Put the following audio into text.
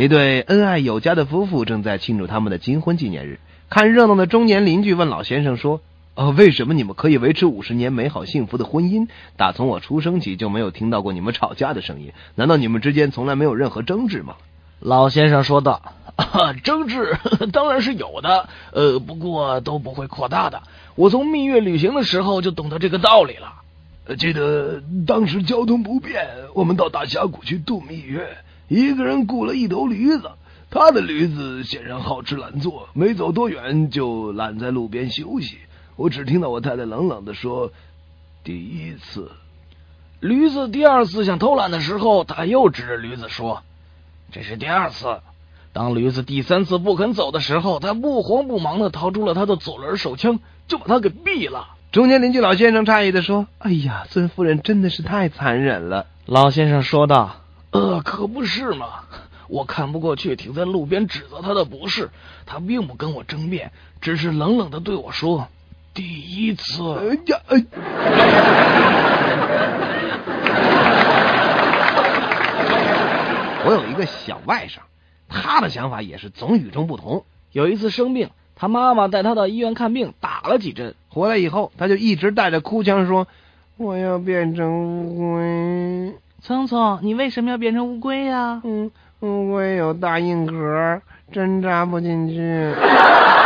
一对恩爱有加的夫妇正在庆祝他们的金婚纪念日。看热闹的中年邻居问老先生说：“呃，为什么你们可以维持五十年美好幸福的婚姻？打从我出生起就没有听到过你们吵架的声音，难道你们之间从来没有任何争执吗？”老先生说道：“争执当然是有的，呃，不过都不会扩大的。我从蜜月旅行的时候就懂得这个道理了。记得当时交通不便，我们到大峡谷去度蜜月，一个人雇了一头驴子。”他的驴子显然好吃懒做，没走多远就懒在路边休息。我只听到我太太冷冷的说：“第一次。”驴子第二次想偷懒的时候，他又指着驴子说：“这是第二次。”当驴子第三次不肯走的时候，他不慌不忙的掏出了他的左轮手枪，就把他给毙了。中间邻居老先生诧异的说：“哎呀，孙夫人真的是太残忍了。”老先生说道：“呃，可不是嘛。”我看不过去，停在路边指责他的不是。他并不跟我争辩，只是冷冷的对我说：“第一次。”呀，我有一个小外甥，他的想法也是总与众不同。有一次生病，他妈妈带他到医院看病，打了几针，回来以后，他就一直带着哭腔说：“我要变成乌龟。”聪聪，你为什么要变成乌龟呀？嗯。乌龟有大硬壳，针扎不进去。